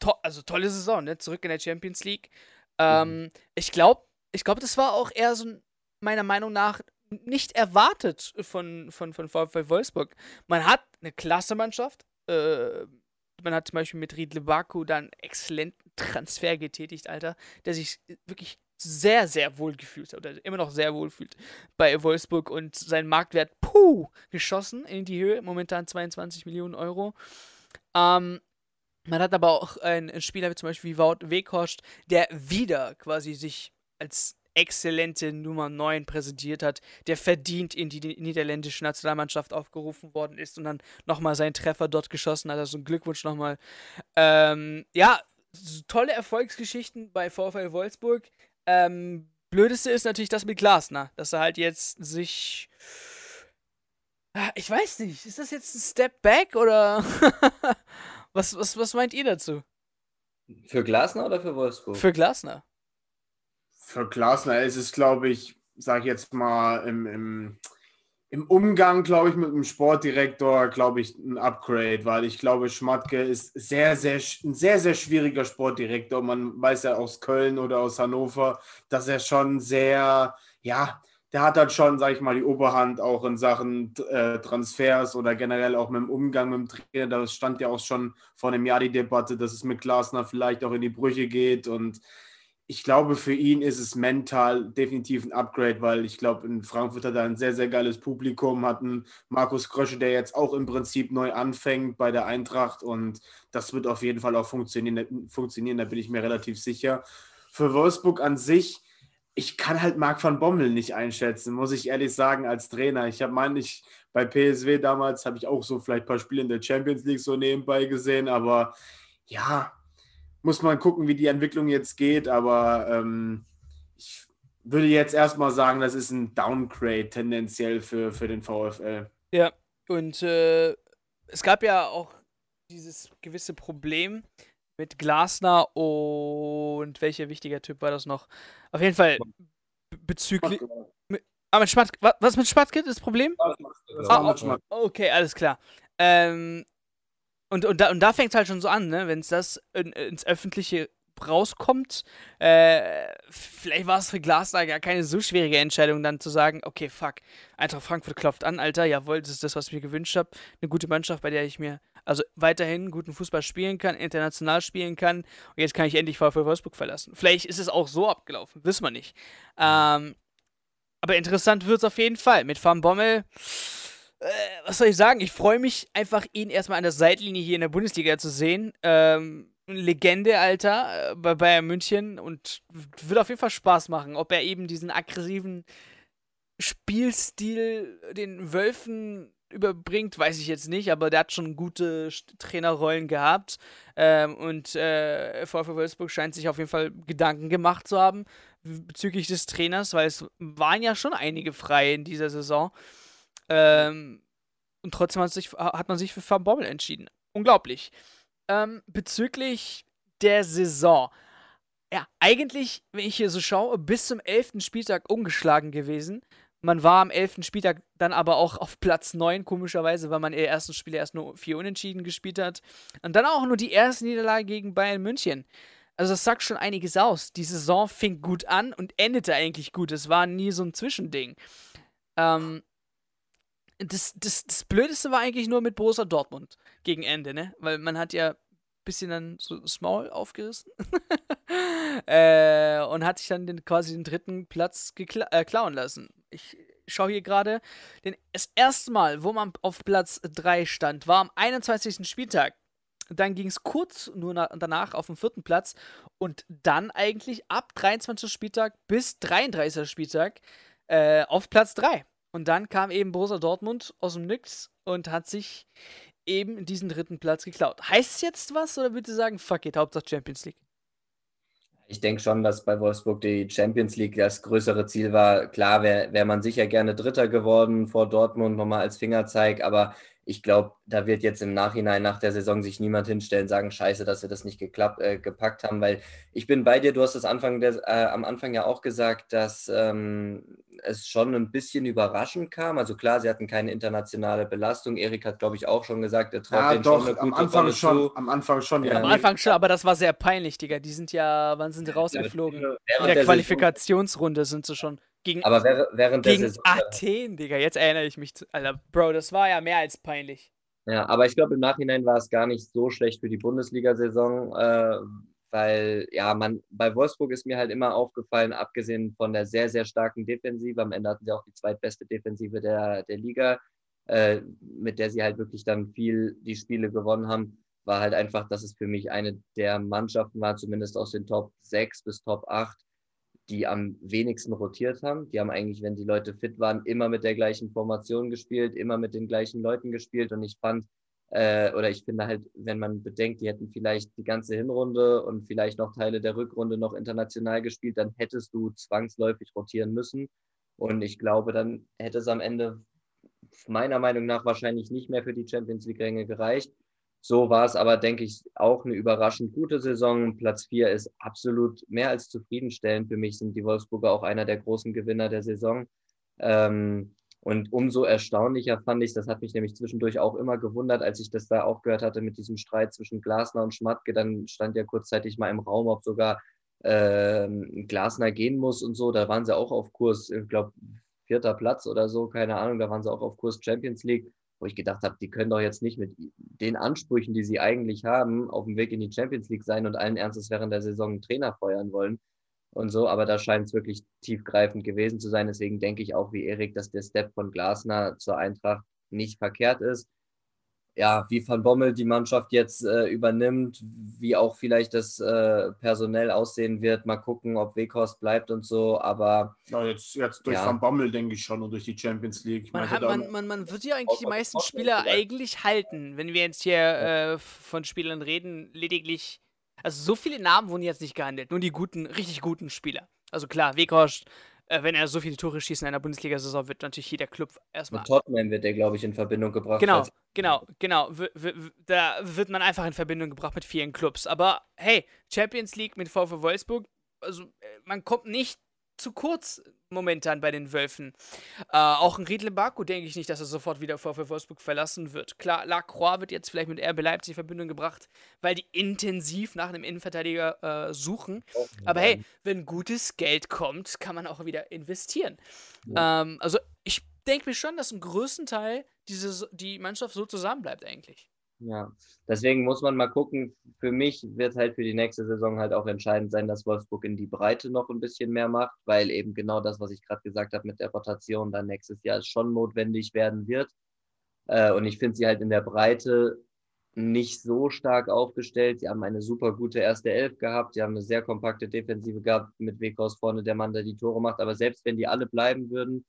To also tolle Saison, ne? Zurück in der Champions League. Ähm, mhm. Ich glaube, ich glaube, das war auch eher so meiner Meinung nach nicht erwartet von, von, von VfL Wolfsburg. Man hat eine klasse Mannschaft. Äh, man hat zum Beispiel mit Riedle Baku dann einen exzellenten Transfer getätigt, Alter, der sich wirklich sehr, sehr wohl gefühlt hat oder immer noch sehr wohl fühlt bei Wolfsburg und sein Marktwert, puh, geschossen in die Höhe, momentan 22 Millionen Euro. Ähm, man hat aber auch einen Spieler wie zum Beispiel wie Wout Weghorst, der wieder quasi sich als exzellente Nummer 9 präsentiert hat, der verdient in die niederländische Nationalmannschaft aufgerufen worden ist und dann nochmal seinen Treffer dort geschossen hat. Also Glückwunsch nochmal. Ähm, ja, tolle Erfolgsgeschichten bei VfL Wolfsburg. Ähm, blödeste ist natürlich das mit Glasner, dass er halt jetzt sich. Ah, ich weiß nicht, ist das jetzt ein Step Back oder was, was, was meint ihr dazu? Für Glasner oder für Wolfsburg? Für Glasner. Für Glasner ist es, glaube ich, sage ich jetzt mal, im, im im Umgang, glaube ich, mit dem Sportdirektor, glaube ich, ein Upgrade, weil ich glaube, Schmatke ist sehr, sehr, ein sehr, sehr schwieriger Sportdirektor. Man weiß ja aus Köln oder aus Hannover, dass er schon sehr, ja, der hat halt schon, sage ich mal, die Oberhand auch in Sachen äh, Transfers oder generell auch mit dem Umgang mit dem Trainer. Da stand ja auch schon vor einem Jahr die Debatte, dass es mit Glasner vielleicht auch in die Brüche geht und ich glaube, für ihn ist es mental definitiv ein Upgrade, weil ich glaube, in Frankfurt hat er ein sehr, sehr geiles Publikum, hat einen Markus Krösche, der jetzt auch im Prinzip neu anfängt bei der Eintracht und das wird auf jeden Fall auch funktionieren, funktionieren da bin ich mir relativ sicher. Für Wolfsburg an sich, ich kann halt Marc van Bommel nicht einschätzen, muss ich ehrlich sagen, als Trainer. Ich habe meine ich bei PSW damals, habe ich auch so vielleicht ein paar Spiele in der Champions League so nebenbei gesehen, aber ja, muss man gucken, wie die Entwicklung jetzt geht, aber ähm, ich würde jetzt erstmal sagen, das ist ein Downgrade tendenziell für, für den VfL. Ja, und äh, es gab ja auch dieses gewisse Problem mit Glasner und welcher wichtiger Typ war das noch? Auf jeden Fall bezüglich. Ah, mit Schmatke. Was mit Schmatke das Problem? Ah, oh, okay, alles klar. Ähm, und, und da, und da fängt es halt schon so an, ne? Wenn es das in, ins Öffentliche rauskommt, äh, vielleicht war es für Glasner gar keine so schwierige Entscheidung, dann zu sagen, okay, fuck, Eintracht Frankfurt klopft an, Alter, jawohl, das ist das, was ich mir gewünscht habe. Eine gute Mannschaft, bei der ich mir also weiterhin guten Fußball spielen kann, international spielen kann. Und jetzt kann ich endlich VfL Wolfsburg verlassen. Vielleicht ist es auch so abgelaufen, wissen wir nicht. Ähm, aber interessant wird es auf jeden Fall. Mit Van Bommel äh, was soll ich sagen? Ich freue mich einfach, ihn erstmal an der Seitlinie hier in der Bundesliga zu sehen. Ähm, Legende, Alter, äh, bei Bayern München und wird auf jeden Fall Spaß machen. Ob er eben diesen aggressiven Spielstil den Wölfen überbringt, weiß ich jetzt nicht, aber der hat schon gute Trainerrollen gehabt. Ähm, und äh, VfL Wolfsburg scheint sich auf jeden Fall Gedanken gemacht zu haben bezüglich des Trainers, weil es waren ja schon einige frei in dieser Saison. Ähm, und trotzdem hat, sich, hat, man sich für Van Bommel entschieden. Unglaublich. Ähm, bezüglich der Saison. Ja, eigentlich, wenn ich hier so schaue, bis zum 11. Spieltag ungeschlagen gewesen. Man war am 11. Spieltag dann aber auch auf Platz 9, komischerweise, weil man in ersten Spiele erst nur vier Unentschieden gespielt hat. Und dann auch nur die erste Niederlage gegen Bayern München. Also das sagt schon einiges aus. Die Saison fing gut an und endete eigentlich gut. Es war nie so ein Zwischending. Ähm, das, das, das Blödeste war eigentlich nur mit Borussia Dortmund gegen Ende, ne? Weil man hat ja ein bisschen dann so das Maul aufgerissen äh, und hat sich dann den, quasi den dritten Platz äh, klauen lassen. Ich schaue hier gerade, das erste Mal, wo man auf Platz 3 stand, war am 21. Spieltag. Dann ging es kurz nur danach auf den vierten Platz und dann eigentlich ab 23. Spieltag bis 33. Spieltag äh, auf Platz 3. Und dann kam eben Borussia Dortmund aus dem Nix und hat sich eben diesen dritten Platz geklaut. Heißt es jetzt was oder würdest du sagen, fuck it, Hauptsache Champions League? Ich denke schon, dass bei Wolfsburg die Champions League das größere Ziel war. Klar wäre wär man sicher gerne Dritter geworden vor Dortmund, nochmal als Fingerzeig, aber ich glaube, da wird jetzt im Nachhinein nach der Saison sich niemand hinstellen und sagen, scheiße, dass wir das nicht geklappt, äh, gepackt haben, weil ich bin bei dir, du hast es Anfang der, äh, am Anfang ja auch gesagt, dass ähm, es schon ein bisschen überraschend kam. Also klar, sie hatten keine internationale Belastung. Erik hat, glaube ich, auch schon gesagt, er traut ja, doch, schon eine gute am Anfang Rolle schon, zu. Am Anfang schon, ja. Am Anfang schon, aber das war sehr peinlich, Digga. Die sind ja, wann sind die rausgeflogen? Ja, In der, der Qualifikationsrunde sind sie schon. Gegen, aber während der Saison. Athen, Digga, jetzt erinnere ich mich. Zu, Alter, Bro, das war ja mehr als peinlich. Ja, aber ich glaube, im Nachhinein war es gar nicht so schlecht für die Bundesliga-Saison, äh, weil ja, man bei Wolfsburg ist mir halt immer aufgefallen, abgesehen von der sehr, sehr starken Defensive, am Ende hatten sie auch die zweitbeste Defensive der, der Liga, äh, mit der sie halt wirklich dann viel die Spiele gewonnen haben, war halt einfach, dass es für mich eine der Mannschaften war, zumindest aus den Top 6 bis Top 8, die am wenigsten rotiert haben. Die haben eigentlich, wenn die Leute fit waren, immer mit der gleichen Formation gespielt, immer mit den gleichen Leuten gespielt. Und ich fand, äh, oder ich finde halt, wenn man bedenkt, die hätten vielleicht die ganze Hinrunde und vielleicht noch Teile der Rückrunde noch international gespielt, dann hättest du zwangsläufig rotieren müssen. Und ich glaube, dann hätte es am Ende meiner Meinung nach wahrscheinlich nicht mehr für die Champions League-Ränge gereicht. So war es aber, denke ich, auch eine überraschend gute Saison. Platz 4 ist absolut mehr als zufriedenstellend. Für mich sind die Wolfsburger auch einer der großen Gewinner der Saison. Ähm, und umso erstaunlicher fand ich, das hat mich nämlich zwischendurch auch immer gewundert, als ich das da auch gehört hatte mit diesem Streit zwischen Glasner und Schmatke. Dann stand ja kurzzeitig mal im Raum, ob sogar äh, Glasner gehen muss und so. Da waren sie auch auf Kurs, ich glaube, vierter Platz oder so, keine Ahnung. Da waren sie auch auf Kurs Champions League wo ich gedacht habe, die können doch jetzt nicht mit den Ansprüchen, die sie eigentlich haben, auf dem Weg in die Champions League sein und allen Ernstes während der Saison einen Trainer feuern wollen und so. Aber da scheint es wirklich tiefgreifend gewesen zu sein. Deswegen denke ich auch wie Erik, dass der Step von Glasner zur Eintracht nicht verkehrt ist ja, wie Van Bommel die Mannschaft jetzt äh, übernimmt, wie auch vielleicht das äh, personell aussehen wird. Mal gucken, ob Weghorst bleibt und so, aber. Ja, jetzt, jetzt durch ja. Van Bommel denke ich schon und durch die Champions League. Man, hat, man, man, man wird ja eigentlich die meisten Spieler eigentlich halten, wenn wir jetzt hier äh, von Spielern reden, lediglich. Also so viele Namen wurden jetzt nicht gehandelt, nur die guten, richtig guten Spieler. Also klar, Weghorst, äh, wenn er so viele Tore schießt in einer Bundesliga-Saison, wird natürlich jeder Club erstmal. Mit Tottenham wird er, glaube ich, in Verbindung gebracht. Genau, genau, genau. Da wird man einfach in Verbindung gebracht mit vielen Clubs. Aber hey, Champions League mit VfW Wolfsburg, also äh, man kommt nicht zu kurz momentan bei den Wölfen. Äh, auch ein Riedle Baku denke ich nicht, dass er sofort wieder VfL Wolfsburg verlassen wird. Klar, Lacroix wird jetzt vielleicht mit RB Leipzig in Verbindung gebracht, weil die intensiv nach einem Innenverteidiger äh, suchen. Oh, Aber hey, wenn gutes Geld kommt, kann man auch wieder investieren. Ja. Ähm, also ich denke mir schon, dass im größten Teil diese, die Mannschaft so zusammenbleibt eigentlich. Ja, deswegen muss man mal gucken. Für mich wird halt für die nächste Saison halt auch entscheidend sein, dass Wolfsburg in die Breite noch ein bisschen mehr macht, weil eben genau das, was ich gerade gesagt habe mit der Rotation dann nächstes Jahr schon notwendig werden wird. Äh, und ich finde sie halt in der Breite nicht so stark aufgestellt. Sie haben eine super gute erste Elf gehabt. Sie haben eine sehr kompakte Defensive gehabt mit Wekos vorne, der Mann, der die Tore macht. Aber selbst wenn die alle bleiben würden,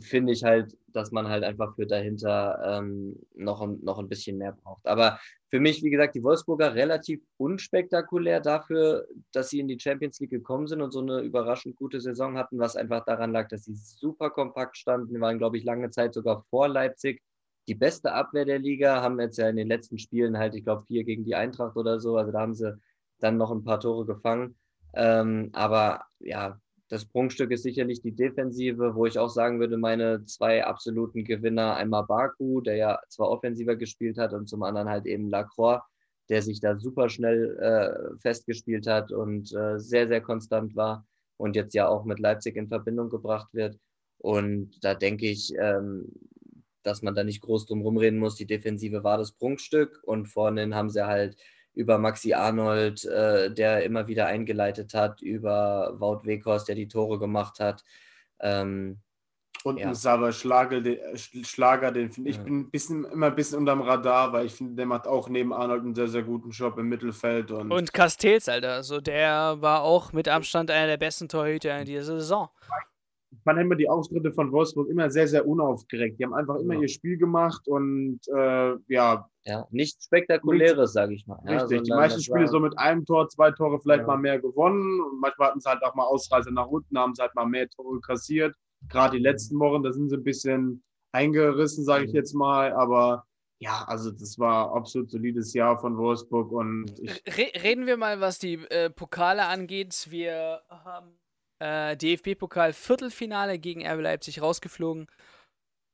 finde ich halt, dass man halt einfach für dahinter ähm, noch, noch ein bisschen mehr braucht. Aber für mich, wie gesagt, die Wolfsburger relativ unspektakulär dafür, dass sie in die Champions League gekommen sind und so eine überraschend gute Saison hatten, was einfach daran lag, dass sie super kompakt standen. Waren, glaube ich, lange Zeit sogar vor Leipzig. Die beste Abwehr der Liga haben jetzt ja in den letzten Spielen halt, ich glaube, vier gegen die Eintracht oder so. Also da haben sie dann noch ein paar Tore gefangen. Ähm, aber ja, das Prunkstück ist sicherlich die Defensive, wo ich auch sagen würde, meine zwei absoluten Gewinner, einmal Baku, der ja zwar offensiver gespielt hat, und zum anderen halt eben Lacroix, der sich da super schnell äh, festgespielt hat und äh, sehr, sehr konstant war und jetzt ja auch mit Leipzig in Verbindung gebracht wird. Und da denke ich, ähm, dass man da nicht groß drum rumreden muss. Die Defensive war das Prunkstück und vorne haben sie halt über Maxi Arnold, äh, der immer wieder eingeleitet hat, über Wout Weghorst, der die Tore gemacht hat. Ähm, und ja. Sava Schlager, den, Schlager, den finde ich ja. bin ein bisschen, immer ein bisschen unterm Radar, weil ich finde, der macht auch neben Arnold einen sehr, sehr guten Job im Mittelfeld. Und, und Castells, Alter, also der war auch mit Abstand einer der besten Torhüter in dieser Saison fand immer die Auftritte von Wolfsburg immer sehr, sehr unaufgeregt. Die haben einfach immer ja. ihr Spiel gemacht und äh, ja. Ja, nichts Spektakuläres, sage ich mal. Richtig, die meisten Spiele so mit einem Tor, zwei Tore vielleicht ja. mal mehr gewonnen und manchmal hatten sie halt auch mal Ausreise nach unten, haben sie halt mal mehr Tore kassiert. Gerade die letzten Wochen, da sind sie ein bisschen eingerissen, sage ich mhm. jetzt mal, aber ja, also das war absolut solides Jahr von Wolfsburg und Re reden wir mal, was die äh, Pokale angeht. Wir haben äh, DFB-Pokal Viertelfinale gegen RB Leipzig rausgeflogen.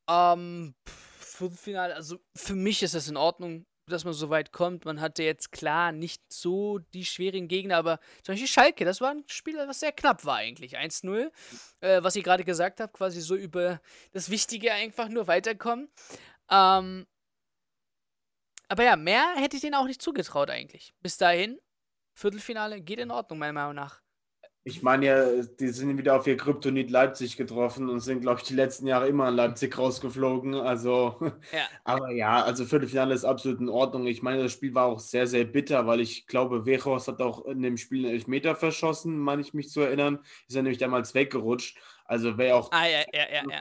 Ähm, Viertelfinale, also für mich ist das in Ordnung, dass man so weit kommt. Man hatte jetzt klar nicht so die schwierigen Gegner, aber zum Beispiel Schalke, das war ein Spiel, was sehr knapp war eigentlich. 1-0, äh, was ich gerade gesagt habe, quasi so über das Wichtige einfach nur weiterkommen. Ähm, aber ja, mehr hätte ich denen auch nicht zugetraut eigentlich. Bis dahin, Viertelfinale geht in Ordnung, meiner Meinung nach. Ich meine ja, die sind wieder auf ihr Kryptonit Leipzig getroffen und sind, glaube ich, die letzten Jahre immer an Leipzig rausgeflogen. Also, ja. aber ja, also Viertelfinale ist absolut in Ordnung. Ich meine, das Spiel war auch sehr, sehr bitter, weil ich glaube, Wechos hat auch in dem Spiel einen Elfmeter verschossen, meine ich mich zu erinnern. Ist er nämlich damals weggerutscht. Also wäre auch. Ah, ja, ja, ja. ja.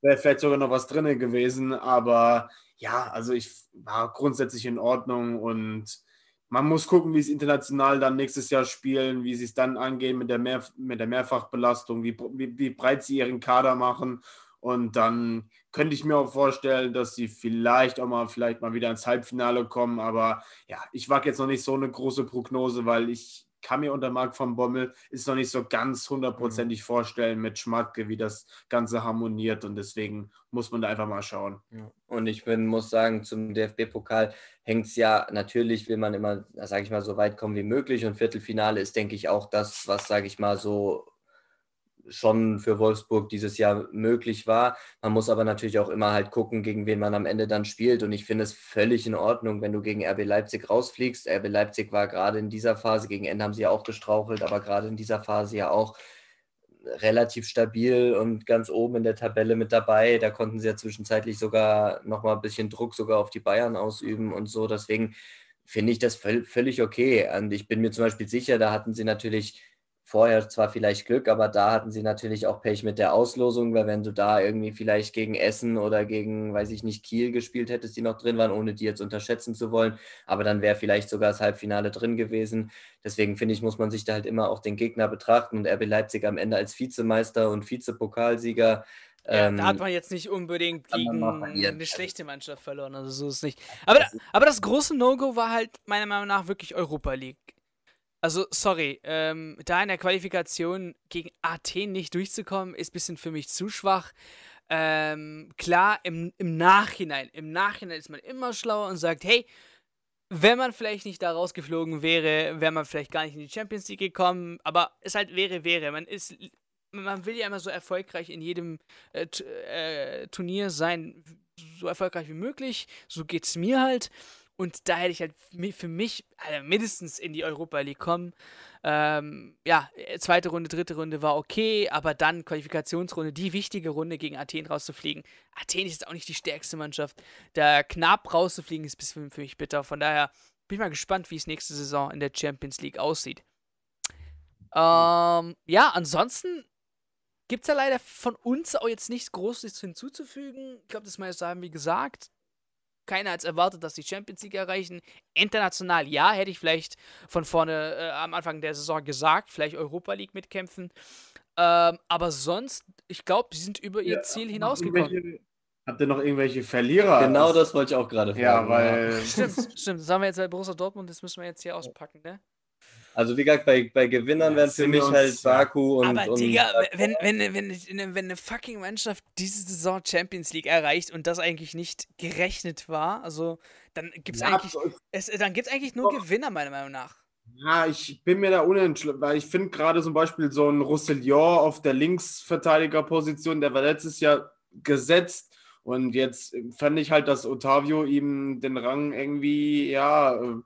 Wäre vielleicht sogar noch was drin gewesen, aber ja, also ich war grundsätzlich in Ordnung und man muss gucken, wie sie international dann nächstes Jahr spielen, wie sie es dann angehen mit der, Mehr, mit der Mehrfachbelastung, wie, wie, wie breit sie ihren Kader machen. Und dann könnte ich mir auch vorstellen, dass sie vielleicht auch mal vielleicht mal wieder ins Halbfinale kommen. Aber ja, ich wage jetzt noch nicht so eine große Prognose, weil ich kann mir unter Marc von Bommel ist noch nicht so ganz hundertprozentig mhm. vorstellen mit Schmatke, wie das Ganze harmoniert und deswegen muss man da einfach mal schauen. Und ich bin, muss sagen, zum DFB-Pokal hängt es ja natürlich, will man immer, sage ich mal, so weit kommen wie möglich und Viertelfinale ist, denke ich, auch das, was, sage ich mal, so schon für Wolfsburg dieses Jahr möglich war. Man muss aber natürlich auch immer halt gucken, gegen wen man am Ende dann spielt. Und ich finde es völlig in Ordnung, wenn du gegen RB Leipzig rausfliegst. RB Leipzig war gerade in dieser Phase, gegen Ende haben sie ja auch gestrauchelt, aber gerade in dieser Phase ja auch relativ stabil und ganz oben in der Tabelle mit dabei. Da konnten sie ja zwischenzeitlich sogar nochmal ein bisschen Druck sogar auf die Bayern ausüben und so. Deswegen finde ich das völlig okay. Und ich bin mir zum Beispiel sicher, da hatten sie natürlich vorher zwar vielleicht Glück, aber da hatten sie natürlich auch Pech mit der Auslosung, weil wenn du da irgendwie vielleicht gegen Essen oder gegen, weiß ich nicht, Kiel gespielt hättest, die noch drin waren, ohne die jetzt unterschätzen zu wollen, aber dann wäre vielleicht sogar das Halbfinale drin gewesen. Deswegen finde ich, muss man sich da halt immer auch den Gegner betrachten und RB Leipzig am Ende als Vizemeister und Vizepokalsieger ja, ähm, da hat man jetzt nicht unbedingt gegen eine schlechte Mannschaft verloren, also so ist es nicht. Aber, aber das große No-Go war halt meiner Meinung nach wirklich Europa League. Also, sorry, ähm, da in der Qualifikation gegen Athen nicht durchzukommen, ist ein bisschen für mich zu schwach. Ähm, klar, im, im Nachhinein, im Nachhinein ist man immer schlauer und sagt, hey, wenn man vielleicht nicht da rausgeflogen wäre, wäre man vielleicht gar nicht in die Champions League gekommen, aber es halt wäre, wäre. Man ist, man will ja immer so erfolgreich in jedem äh, äh, Turnier sein, so erfolgreich wie möglich. So geht es mir halt. Und da hätte ich halt für mich also mindestens in die Europa League kommen. Ähm, ja, äh, zweite Runde, dritte Runde war okay, aber dann Qualifikationsrunde, die wichtige Runde gegen Athen rauszufliegen. Athen ist auch nicht die stärkste Mannschaft. Da knapp rauszufliegen ist für mich bitter. Von daher bin ich mal gespannt, wie es nächste Saison in der Champions League aussieht. Ähm, ja, ansonsten gibt es ja leider von uns auch jetzt nichts Großes hinzuzufügen. Ich glaube, das meiste haben wir gesagt keiner hat erwartet, dass die Champions League erreichen. International, ja, hätte ich vielleicht von vorne äh, am Anfang der Saison gesagt, vielleicht Europa League mitkämpfen. Ähm, aber sonst, ich glaube, sie sind über ihr ja, Ziel hinausgekommen. Habt ihr noch irgendwelche Verlierer? Genau das wollte ich auch gerade fragen. Ja, weil. Stimmt, stimmt. Das haben wir jetzt bei Borussia Dortmund, das müssen wir jetzt hier auspacken, ne? Also wie gesagt, bei, bei Gewinnern ja, wären für mich halt Baku und. Aber und, Digga, wenn, wenn, wenn, wenn, wenn eine fucking Mannschaft diese Saison Champions League erreicht und das eigentlich nicht gerechnet war, also dann gibt ja, eigentlich, es eigentlich nur doch. Gewinner, meiner Meinung nach. Ja, ich bin mir da unentschlossen, weil ich finde gerade zum Beispiel so ein Roussillon auf der Linksverteidigerposition, der war letztes Jahr gesetzt und jetzt fand ich halt, dass Otavio ihm den Rang irgendwie, ja, äh,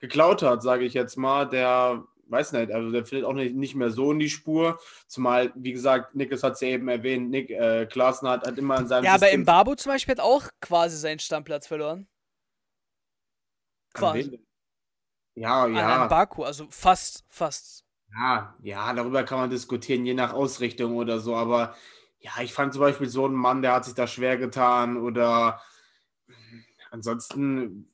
geklaut hat, sage ich jetzt mal, der weiß nicht, also der findet auch nicht, nicht mehr so in die Spur. Zumal, wie gesagt, Niklas hat es ja eben erwähnt, Nick äh, Klaassen hat, hat immer in seinem. Ja, System aber Babu zum Beispiel hat auch quasi seinen Stammplatz verloren. Quasi. Ja, ja. An Baku, also fast, fast. Ja, ja, darüber kann man diskutieren, je nach Ausrichtung oder so, aber ja, ich fand zum Beispiel so einen Mann, der hat sich da schwer getan oder ansonsten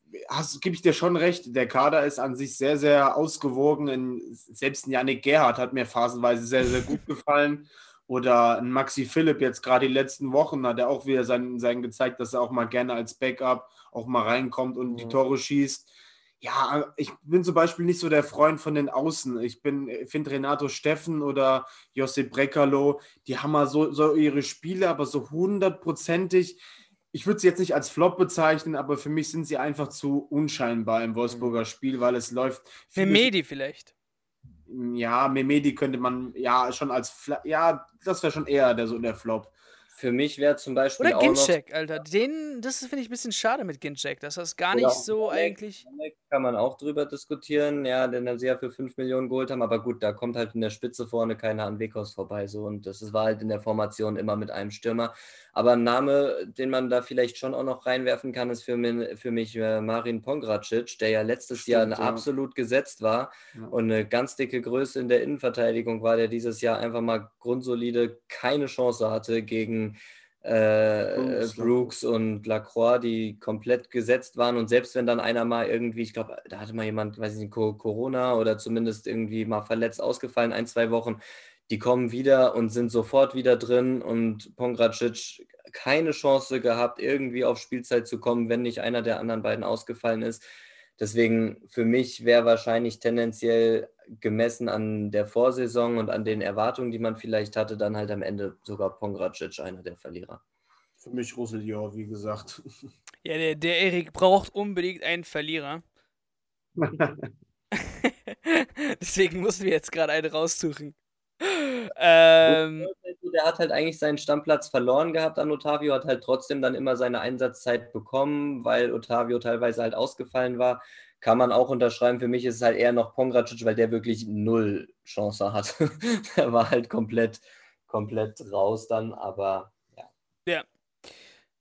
gebe ich dir schon recht, der Kader ist an sich sehr, sehr ausgewogen. In, selbst Janik Gerhardt hat mir phasenweise sehr, sehr gut gefallen. Oder ein Maxi Philipp jetzt gerade die letzten Wochen hat er auch wieder sein, sein gezeigt, dass er auch mal gerne als Backup auch mal reinkommt und mhm. die Tore schießt. Ja, ich bin zum Beispiel nicht so der Freund von den Außen. Ich finde Renato Steffen oder Josip Brekalo, die haben mal so, so ihre Spiele, aber so hundertprozentig ich würde sie jetzt nicht als Flop bezeichnen, aber für mich sind sie einfach zu unscheinbar im Wolfsburger mhm. Spiel, weil es läuft. Memedi vielleicht. Ja, Memedi könnte man ja schon als, ja, das wäre schon eher der, so der Flop. Für mich wäre zum Beispiel. Oder Ginczek, Alter. Den, das finde ich ein bisschen schade mit Ginczek, dass das gar nicht so Janek, eigentlich. Janek kann man auch drüber diskutieren, ja, den sie ja für 5 Millionen geholt haben, aber gut, da kommt halt in der Spitze vorne keiner an Weghaus vorbei, so und das war halt in der Formation immer mit einem Stürmer. Aber ein Name, den man da vielleicht schon auch noch reinwerfen kann, ist für mich, für mich äh, Marin Pongracic, der ja letztes Stimmt, Jahr ja. absolut gesetzt war ja. und eine ganz dicke Größe in der Innenverteidigung war, der dieses Jahr einfach mal grundsolide keine Chance hatte gegen Brooks, Brooks und Lacroix, die komplett gesetzt waren. Und selbst wenn dann einer mal irgendwie, ich glaube, da hatte mal jemand, weiß ich nicht, Corona oder zumindest irgendwie mal verletzt ausgefallen, ein, zwei Wochen, die kommen wieder und sind sofort wieder drin und Pongracic keine Chance gehabt, irgendwie auf Spielzeit zu kommen, wenn nicht einer der anderen beiden ausgefallen ist. Deswegen für mich wäre wahrscheinlich tendenziell gemessen an der Vorsaison und an den Erwartungen, die man vielleicht hatte, dann halt am Ende sogar Pongracic einer der Verlierer. Für mich Roussillon, wie gesagt. Ja, der, der Erik braucht unbedingt einen Verlierer. Deswegen mussten wir jetzt gerade einen raussuchen. Ähm, der hat halt eigentlich seinen Stammplatz verloren gehabt an Otavio, hat halt trotzdem dann immer seine Einsatzzeit bekommen, weil Otavio teilweise halt ausgefallen war. Kann man auch unterschreiben. Für mich ist es halt eher noch Pongracic, weil der wirklich null Chance hat. der war halt komplett, komplett raus dann, aber ja. Ja.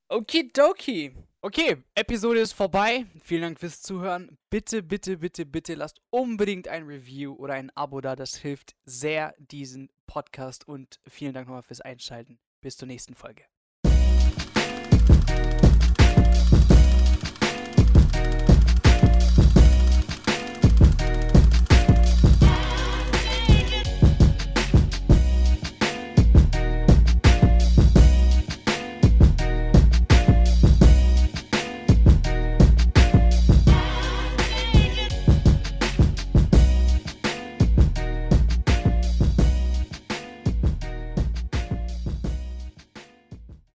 Okidoki. Okay, Episode ist vorbei. Vielen Dank fürs Zuhören. Bitte, bitte, bitte, bitte lasst unbedingt ein Review oder ein Abo da. Das hilft sehr diesen Podcast und vielen Dank nochmal fürs Einschalten. Bis zur nächsten Folge.